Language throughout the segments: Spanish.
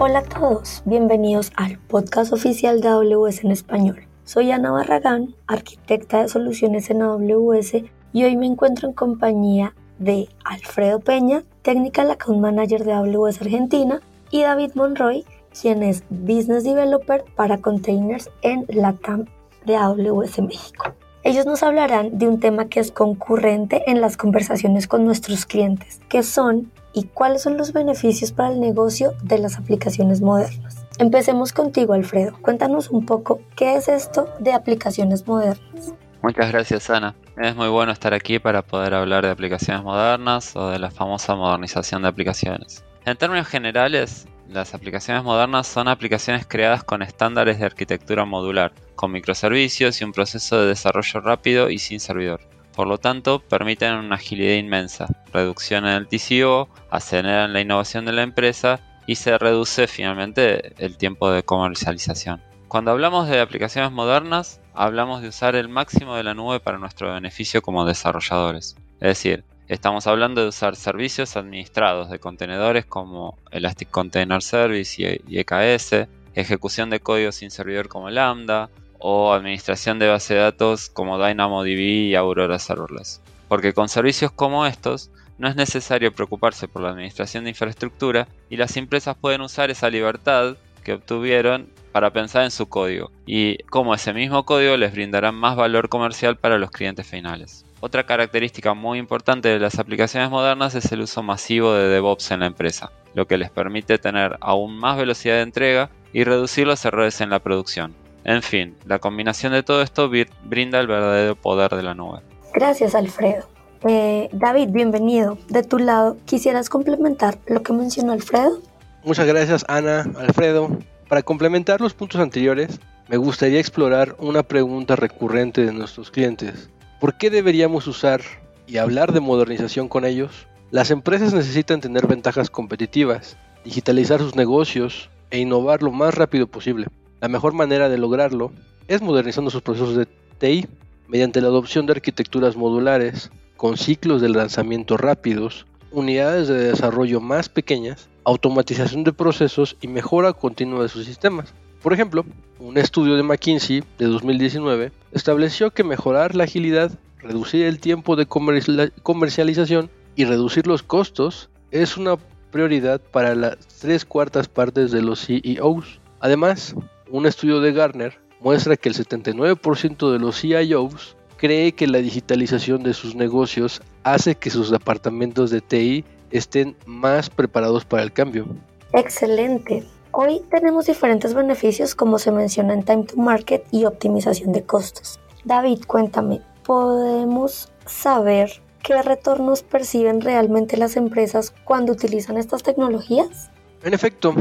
Hola a todos, bienvenidos al podcast oficial de AWS en español. Soy Ana Barragán, arquitecta de soluciones en AWS y hoy me encuentro en compañía de Alfredo Peña, Technical Account Manager de AWS Argentina, y David Monroy, quien es Business Developer para Containers en la CAM de AWS México. Ellos nos hablarán de un tema que es concurrente en las conversaciones con nuestros clientes, que son y cuáles son los beneficios para el negocio de las aplicaciones modernas. Empecemos contigo, Alfredo. Cuéntanos un poco qué es esto de aplicaciones modernas. Muchas gracias, Ana. Es muy bueno estar aquí para poder hablar de aplicaciones modernas o de la famosa modernización de aplicaciones. En términos generales, las aplicaciones modernas son aplicaciones creadas con estándares de arquitectura modular, con microservicios y un proceso de desarrollo rápido y sin servidor. Por lo tanto, permiten una agilidad inmensa, reducción en el TCO, aceleran la innovación de la empresa y se reduce finalmente el tiempo de comercialización. Cuando hablamos de aplicaciones modernas, hablamos de usar el máximo de la nube para nuestro beneficio como desarrolladores. Es decir, Estamos hablando de usar servicios administrados de contenedores como Elastic Container Service y EKS, ejecución de código sin servidor como Lambda, o administración de base de datos como DynamoDB y Aurora Serverless. Porque con servicios como estos, no es necesario preocuparse por la administración de infraestructura y las empresas pueden usar esa libertad que obtuvieron para pensar en su código y cómo ese mismo código les brindará más valor comercial para los clientes finales. Otra característica muy importante de las aplicaciones modernas es el uso masivo de DevOps en la empresa, lo que les permite tener aún más velocidad de entrega y reducir los errores en la producción. En fin, la combinación de todo esto brinda el verdadero poder de la nube. Gracias, Alfredo. Eh, David, bienvenido. De tu lado, ¿quisieras complementar lo que mencionó Alfredo? Muchas gracias, Ana, Alfredo. Para complementar los puntos anteriores, me gustaría explorar una pregunta recurrente de nuestros clientes. ¿Por qué deberíamos usar y hablar de modernización con ellos? Las empresas necesitan tener ventajas competitivas, digitalizar sus negocios e innovar lo más rápido posible. La mejor manera de lograrlo es modernizando sus procesos de TI mediante la adopción de arquitecturas modulares, con ciclos de lanzamiento rápidos, unidades de desarrollo más pequeñas, automatización de procesos y mejora continua de sus sistemas. Por ejemplo, un estudio de McKinsey de 2019 estableció que mejorar la agilidad, reducir el tiempo de comercialización y reducir los costos es una prioridad para las tres cuartas partes de los CEOs. Además, un estudio de Gartner muestra que el 79% de los CIOs cree que la digitalización de sus negocios hace que sus departamentos de TI estén más preparados para el cambio. Excelente. Hoy tenemos diferentes beneficios como se menciona en Time to Market y optimización de costos. David, cuéntame, ¿podemos saber qué retornos perciben realmente las empresas cuando utilizan estas tecnologías? En efecto,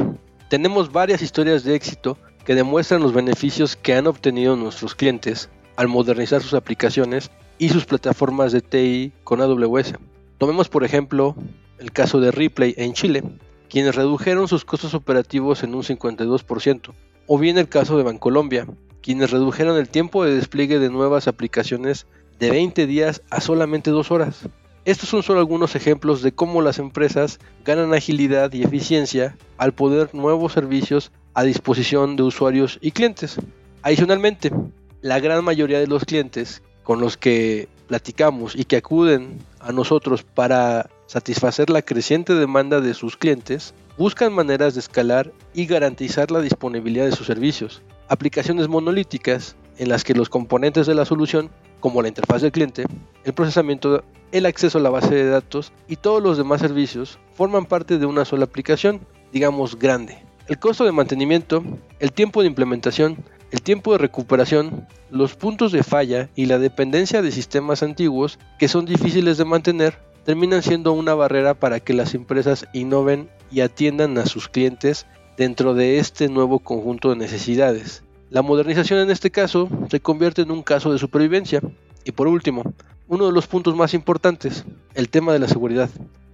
tenemos varias historias de éxito que demuestran los beneficios que han obtenido nuestros clientes al modernizar sus aplicaciones y sus plataformas de TI con AWS. Tomemos por ejemplo el caso de Replay en Chile, quienes redujeron sus costos operativos en un 52%, o bien el caso de Bancolombia, quienes redujeron el tiempo de despliegue de nuevas aplicaciones de 20 días a solamente 2 horas. Estos son solo algunos ejemplos de cómo las empresas ganan agilidad y eficiencia al poner nuevos servicios a disposición de usuarios y clientes. Adicionalmente, la gran mayoría de los clientes con los que platicamos y que acuden a nosotros para satisfacer la creciente demanda de sus clientes, buscan maneras de escalar y garantizar la disponibilidad de sus servicios. Aplicaciones monolíticas en las que los componentes de la solución, como la interfaz del cliente, el procesamiento, el acceso a la base de datos y todos los demás servicios, forman parte de una sola aplicación, digamos grande. El costo de mantenimiento, el tiempo de implementación, el tiempo de recuperación, los puntos de falla y la dependencia de sistemas antiguos que son difíciles de mantener terminan siendo una barrera para que las empresas innoven y atiendan a sus clientes dentro de este nuevo conjunto de necesidades. La modernización en este caso se convierte en un caso de supervivencia. Y por último, uno de los puntos más importantes, el tema de la seguridad.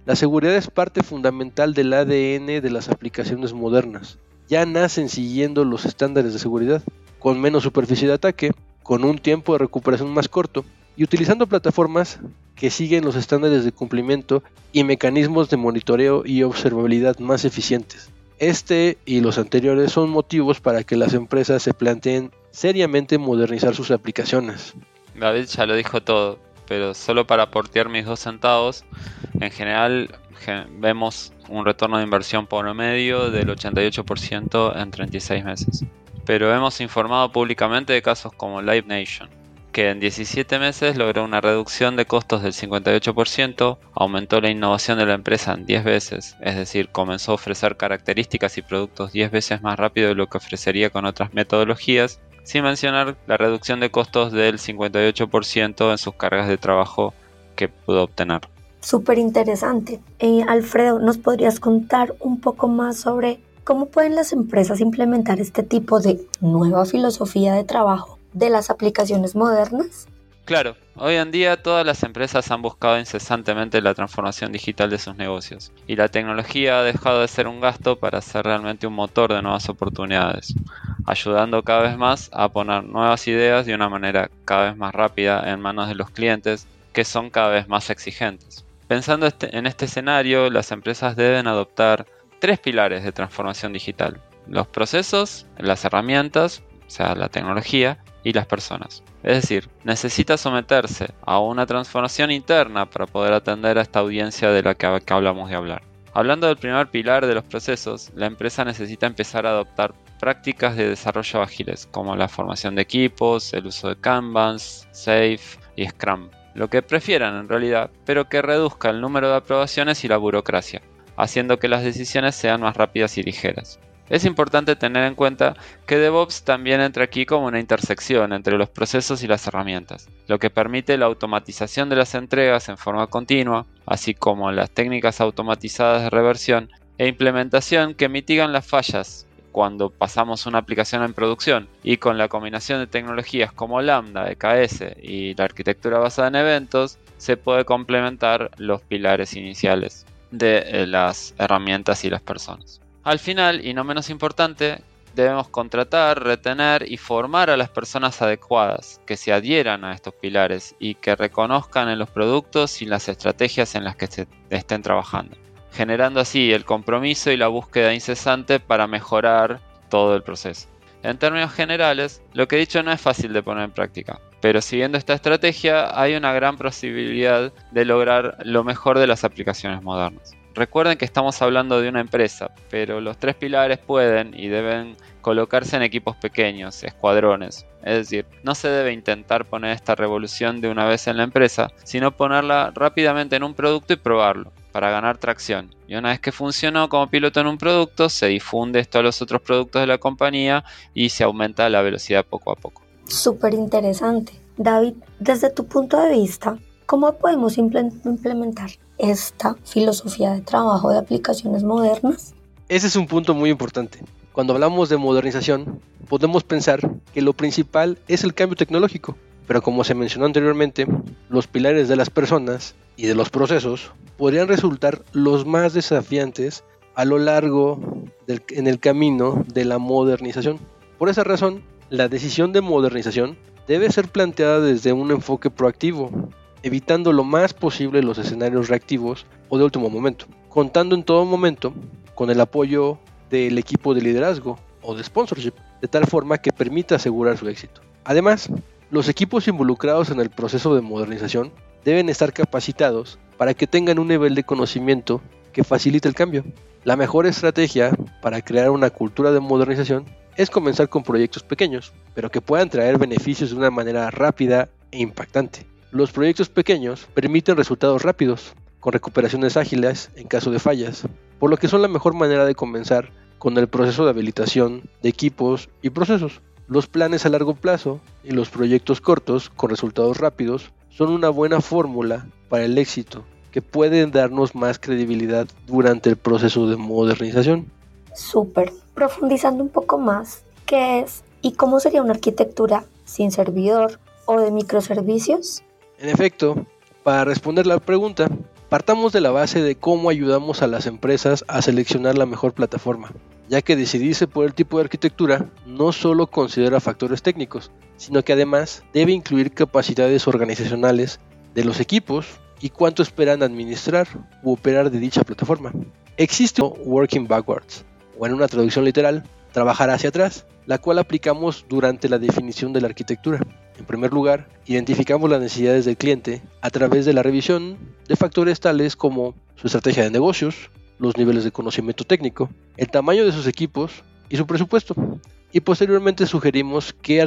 La seguridad es parte fundamental del ADN de las aplicaciones modernas. Ya nacen siguiendo los estándares de seguridad, con menos superficie de ataque, con un tiempo de recuperación más corto y utilizando plataformas que siguen los estándares de cumplimiento y mecanismos de monitoreo y observabilidad más eficientes. Este y los anteriores son motivos para que las empresas se planteen seriamente modernizar sus aplicaciones. David ya lo dijo todo, pero solo para portear mis dos centavos, en general vemos un retorno de inversión por medio del 88% en 36 meses. Pero hemos informado públicamente de casos como Live Nation, que en 17 meses logró una reducción de costos del 58%, aumentó la innovación de la empresa en 10 veces, es decir, comenzó a ofrecer características y productos 10 veces más rápido de lo que ofrecería con otras metodologías, sin mencionar la reducción de costos del 58% en sus cargas de trabajo que pudo obtener. Súper interesante. Eh, Alfredo, ¿nos podrías contar un poco más sobre cómo pueden las empresas implementar este tipo de nueva filosofía de trabajo de las aplicaciones modernas? Claro, hoy en día todas las empresas han buscado incesantemente la transformación digital de sus negocios y la tecnología ha dejado de ser un gasto para ser realmente un motor de nuevas oportunidades, ayudando cada vez más a poner nuevas ideas de una manera cada vez más rápida en manos de los clientes que son cada vez más exigentes. Pensando este, en este escenario, las empresas deben adoptar tres pilares de transformación digital. Los procesos, las herramientas, o sea, la tecnología, y las personas. Es decir, necesita someterse a una transformación interna para poder atender a esta audiencia de la que, hablamos de hablar. Hablando del primer pilar de los procesos, la empresa necesita empezar a adoptar prácticas de desarrollo ágiles, como la formación de equipos, el uso de Kanbans, Safe y Scrum, lo que prefieran en realidad, pero que reduzca el número de aprobaciones y la burocracia, haciendo que las decisiones sean más rápidas y ligeras. Es importante tener en cuenta que DevOps también entra aquí como una intersección entre los procesos y las herramientas, lo que permite la automatización de las entregas en forma continua, así como las técnicas automatizadas de reversión e implementación que mitigan las fallas cuando pasamos una aplicación en producción y con la combinación de tecnologías como Lambda, EKS y la arquitectura basada en eventos se puede complementar los pilares iniciales de eh, las herramientas y las personas. Al final, y no menos importante, debemos contratar, retener y formar a las personas adecuadas que se adhieran a estos pilares y que reconozcan en los productos y las estrategias en las que se estén trabajando, generando así el compromiso y la búsqueda incesante para mejorar todo el proceso. En términos generales, lo que he dicho no es fácil de poner en práctica, pero siguiendo esta estrategia hay una gran posibilidad de lograr lo mejor de las aplicaciones modernas. Recuerden que estamos hablando de una empresa, pero los tres pilares pueden y deben colocarse en equipos pequeños, escuadrones. Es decir, no se debe intentar poner esta revolución de una vez en la empresa, sino ponerla rápidamente en un producto y probarlo para ganar tracción. Y una vez que funcionó como piloto en un producto, se difunde esto a los otros productos de la compañía y se aumenta la velocidad poco a poco. Súper interesante. David, desde tu punto de vista, ¿cómo podemos implementar esta filosofía de trabajo de aplicaciones modernas? Ese es un punto muy importante. Cuando hablamos de modernización, podemos pensar que lo principal es el cambio tecnológico, pero como se mencionó anteriormente, los pilares de las personas y de los procesos podrían resultar los más desafiantes a lo largo del, en el camino de la modernización. Por esa razón, la decisión de modernización debe ser planteada desde un enfoque proactivo, evitando lo más posible los escenarios reactivos o de último momento, contando en todo momento con el apoyo del equipo de liderazgo o de sponsorship, de tal forma que permita asegurar su éxito. Además, los equipos involucrados en el proceso de modernización deben estar capacitados para que tengan un nivel de conocimiento que facilite el cambio. La mejor estrategia para crear una cultura de modernización es comenzar con proyectos pequeños, pero que puedan traer beneficios de una manera rápida e impactante. Los proyectos pequeños permiten resultados rápidos, con recuperaciones ágiles en caso de fallas, por lo que son la mejor manera de comenzar con el proceso de habilitación de equipos y procesos. Los planes a largo plazo y los proyectos cortos con resultados rápidos son una buena fórmula para el éxito que pueden darnos más credibilidad durante el proceso de modernización. Súper. Profundizando un poco más, ¿qué es y cómo sería una arquitectura sin servidor o de microservicios? En efecto, para responder la pregunta, partamos de la base de cómo ayudamos a las empresas a seleccionar la mejor plataforma, ya que decidirse por el tipo de arquitectura no solo considera factores técnicos, sino que además debe incluir capacidades organizacionales de los equipos y cuánto esperan administrar u operar de dicha plataforma. Existe Working Backwards, o en una traducción literal, trabajar hacia atrás, la cual aplicamos durante la definición de la arquitectura. En primer lugar, identificamos las necesidades del cliente a través de la revisión de factores tales como su estrategia de negocios, los niveles de conocimiento técnico, el tamaño de sus equipos y su presupuesto. Y posteriormente sugerimos qué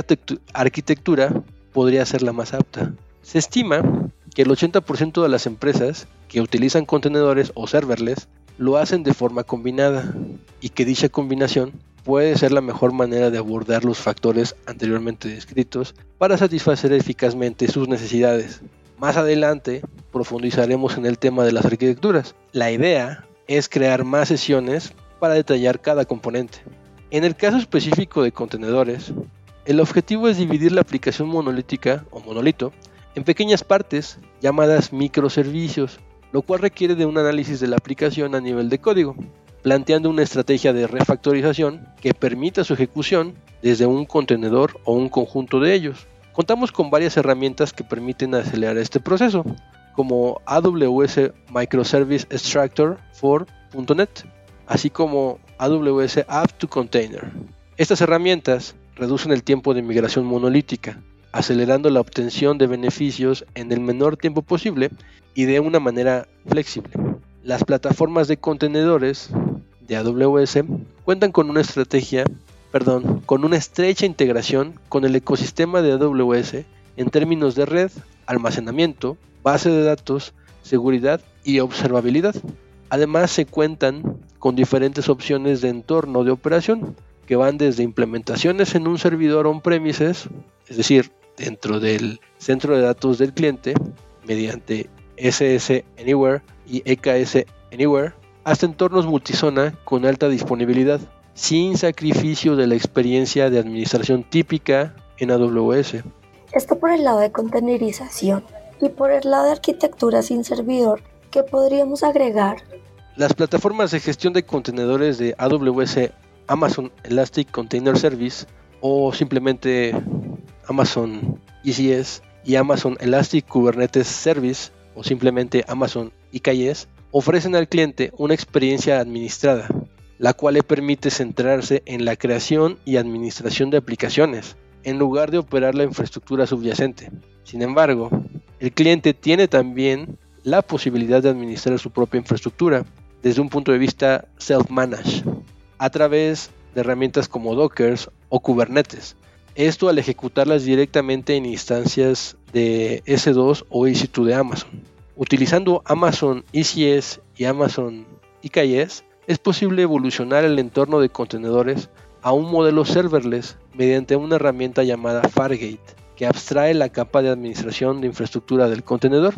arquitectura podría ser la más apta. Se estima que el 80% de las empresas que utilizan contenedores o serverless lo hacen de forma combinada y que dicha combinación puede ser la mejor manera de abordar los factores anteriormente descritos para satisfacer eficazmente sus necesidades. Más adelante profundizaremos en el tema de las arquitecturas. La idea es crear más sesiones para detallar cada componente. En el caso específico de contenedores, el objetivo es dividir la aplicación monolítica o monolito en pequeñas partes llamadas microservicios, lo cual requiere de un análisis de la aplicación a nivel de código planteando una estrategia de refactorización que permita su ejecución desde un contenedor o un conjunto de ellos. Contamos con varias herramientas que permiten acelerar este proceso, como AWS Microservice Extractor for .NET, así como AWS App to Container. Estas herramientas reducen el tiempo de migración monolítica, acelerando la obtención de beneficios en el menor tiempo posible y de una manera flexible. Las plataformas de contenedores de AWS cuentan con una estrategia, perdón, con una estrecha integración con el ecosistema de AWS en términos de red, almacenamiento, base de datos, seguridad y observabilidad. Además se cuentan con diferentes opciones de entorno de operación que van desde implementaciones en un servidor on-premises, es decir, dentro del centro de datos del cliente, mediante SS Anywhere y EKS Anywhere, hasta entornos multizona con alta disponibilidad, sin sacrificio de la experiencia de administración típica en AWS. Esto por el lado de containerización y por el lado de arquitectura sin servidor, ¿qué podríamos agregar? Las plataformas de gestión de contenedores de AWS Amazon Elastic Container Service o simplemente Amazon ECS y Amazon Elastic Kubernetes Service o simplemente Amazon IKS ofrecen al cliente una experiencia administrada, la cual le permite centrarse en la creación y administración de aplicaciones, en lugar de operar la infraestructura subyacente. Sin embargo, el cliente tiene también la posibilidad de administrar su propia infraestructura desde un punto de vista self-managed, a través de herramientas como Docker o Kubernetes. Esto al ejecutarlas directamente en instancias de S2 o EC2 de Amazon. Utilizando Amazon ECS y Amazon EKS, es posible evolucionar el entorno de contenedores a un modelo serverless mediante una herramienta llamada Fargate, que abstrae la capa de administración de infraestructura del contenedor.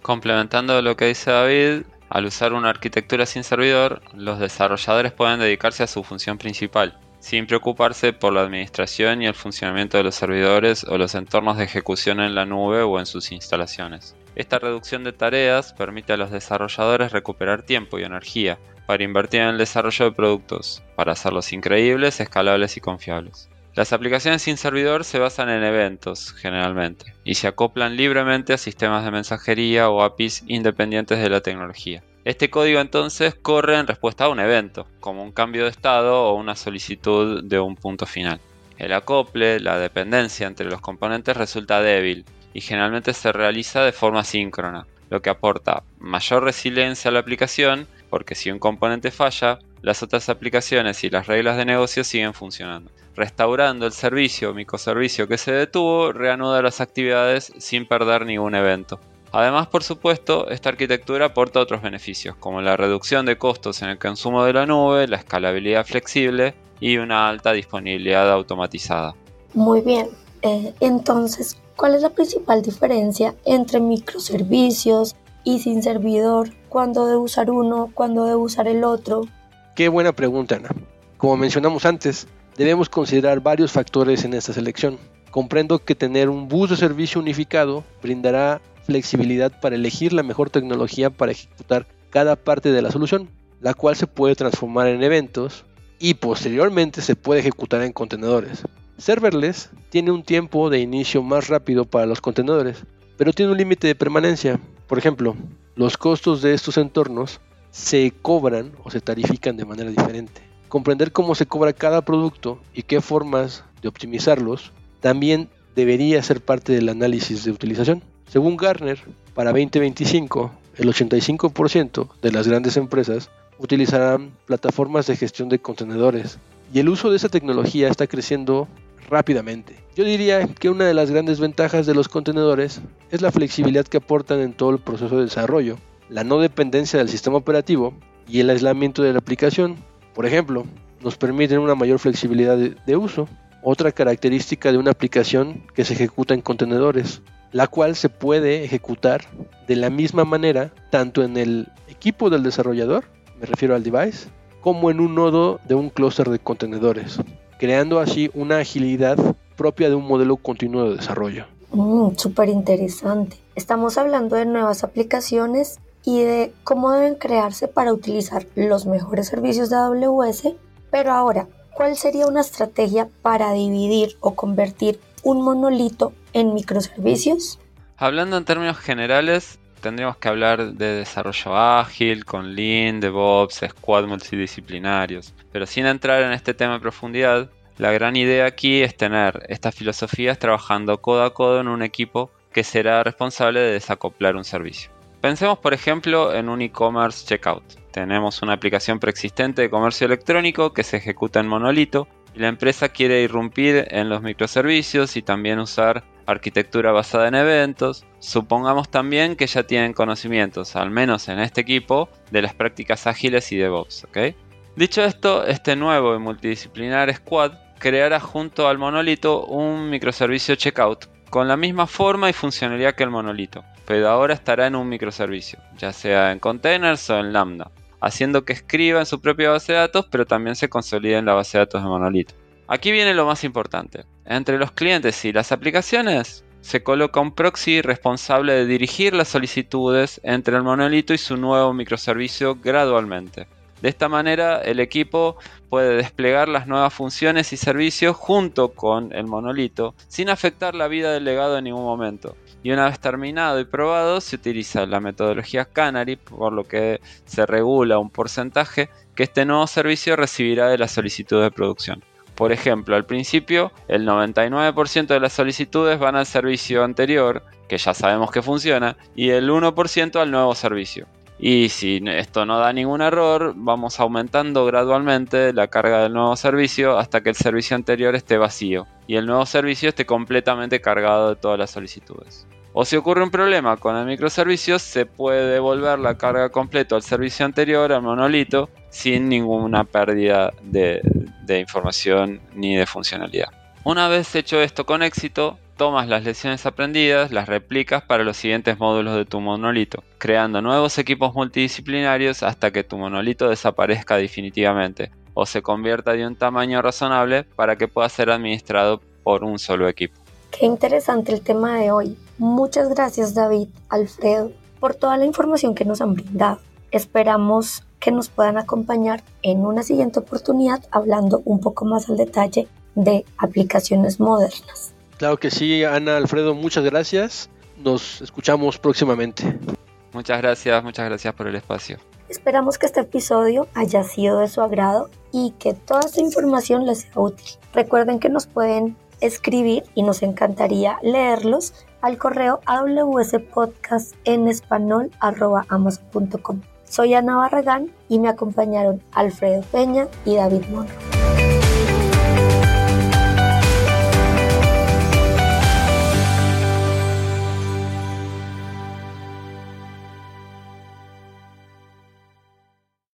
Complementando lo que dice David, al usar una arquitectura sin servidor, los desarrolladores pueden dedicarse a su función principal, sin preocuparse por la administración y el funcionamiento de los servidores o los entornos de ejecución en la nube o en sus instalaciones. Esta reducción de tareas permite a los desarrolladores recuperar tiempo y energía para invertir en el desarrollo de productos, para hacerlos increíbles, escalables y confiables. Las aplicaciones sin servidor se basan en eventos, generalmente, y se acoplan libremente a sistemas de mensajería o APIs independientes de la tecnología. Este código entonces corre en respuesta a un evento, como un cambio de estado o una solicitud de un punto final. El acople, la dependencia entre los componentes resulta débil y generalmente se realiza de forma síncrona, lo que aporta mayor resiliencia a la aplicación porque si un componente falla, las otras aplicaciones y las reglas de negocio siguen funcionando. Restaurando el servicio o microservicio que se detuvo, reanuda las actividades sin perder ningún evento. Además, por supuesto, esta arquitectura aporta otros beneficios, como la reducción de costos en el consumo de la nube, la escalabilidad flexible y una alta disponibilidad automatizada. Muy bien, eh, entonces, ¿Cuál es la principal diferencia entre microservicios y sin servidor? ¿Cuándo debo usar uno? ¿Cuándo debo usar el otro? Qué buena pregunta, Ana. Como mencionamos antes, debemos considerar varios factores en esta selección. Comprendo que tener un bus de servicio unificado brindará flexibilidad para elegir la mejor tecnología para ejecutar cada parte de la solución, la cual se puede transformar en eventos y posteriormente se puede ejecutar en contenedores. Serverless tiene un tiempo de inicio más rápido para los contenedores, pero tiene un límite de permanencia. Por ejemplo, los costos de estos entornos se cobran o se tarifican de manera diferente. comprender cómo se cobra cada producto y qué formas de optimizarlos también debería ser parte del análisis de utilización. Según Gartner, para 2025, el 85% de las grandes empresas utilizarán plataformas de gestión de contenedores y el uso de esa tecnología está creciendo rápidamente. Yo diría que una de las grandes ventajas de los contenedores es la flexibilidad que aportan en todo el proceso de desarrollo, la no dependencia del sistema operativo y el aislamiento de la aplicación. Por ejemplo, nos permiten una mayor flexibilidad de, uso. Otra característica de una aplicación que se ejecuta en contenedores, la cual se puede ejecutar de la misma manera tanto en el equipo del desarrollador, me refiero al device, como en un nodo de un clúster de contenedores, creando así una agilidad propia de un modelo continuo de desarrollo. Mm, Súper interesante. Estamos hablando de nuevas aplicaciones y de cómo deben crearse para utilizar los mejores servicios de AWS, pero ahora, ¿cuál sería una estrategia para dividir o convertir un monolito en microservicios? Hablando en términos generales, tendríamos que hablar de desarrollo ágil, con Lean, DevOps, squad multidisciplinarios. Pero sin entrar en este tema en profundidad, la gran idea aquí es tener estas filosofías trabajando codo a codo en un equipo que será responsable de desacoplar un servicio. Pensemos por ejemplo en un e-commerce checkout. Tenemos una aplicación preexistente de comercio electrónico que se ejecuta en monolito y la empresa quiere irrumpir en los microservicios y también usar arquitectura basada en eventos. Supongamos también que ya tienen conocimientos, al menos en este equipo, de las prácticas ágiles y DevOps. Dicho esto, este nuevo y multidisciplinar squad creará junto al monolito un microservicio checkout con la misma forma y funcionalidad que el monolito, pero ahora estará en un microservicio, ya sea en containers o en Lambda, haciendo que escriba en su propia base de datos, pero también se consolide en la base de datos de monolito. Aquí viene lo más importante. Entre los clientes y las aplicaciones se coloca un proxy responsable de dirigir las solicitudes entre el monolito y su nuevo microservicio gradualmente. De esta manera, el equipo puede desplegar las nuevas funciones y servicios junto con el monolito, sin afectar la vida del legado en ningún momento. Y una vez terminado y probado, se utiliza la metodología Canary, por lo que se regula un porcentaje que este nuevo servicio recibirá de la solicitud de producción. Por ejemplo, al principio, el 99% de las solicitudes van al servicio anterior, que ya sabemos que funciona, y el 1% al nuevo servicio. Y si esto no da ningún error, vamos aumentando gradualmente la carga del nuevo servicio hasta que el servicio anterior esté vacío y el nuevo servicio esté completamente cargado de todas las solicitudes. O si ocurre un problema con el microservicio, se puede devolver la carga completa al servicio anterior, al monolito, sin ninguna pérdida de, de información ni de funcionalidad. Una vez hecho esto con éxito, tomas las lecciones aprendidas, las replicas para los siguientes módulos de tu monolito, creando nuevos equipos multidisciplinarios hasta que tu monolito desaparezca definitivamente o se convierta de un tamaño razonable para que pueda ser administrado por un solo equipo. Qué interesante el tema de hoy. Muchas gracias David, Alfredo, por toda la información que nos han brindado. Esperamos que nos puedan acompañar en una siguiente oportunidad hablando un poco más al detalle de aplicaciones modernas. Claro que sí, Ana, Alfredo, muchas gracias. Nos escuchamos próximamente. Muchas gracias, muchas gracias por el espacio. Esperamos que este episodio haya sido de su agrado y que toda esta información les sea útil. Recuerden que nos pueden escribir y nos encantaría leerlos al correo español Soy Ana Barragán y me acompañaron Alfredo Peña y David Monro.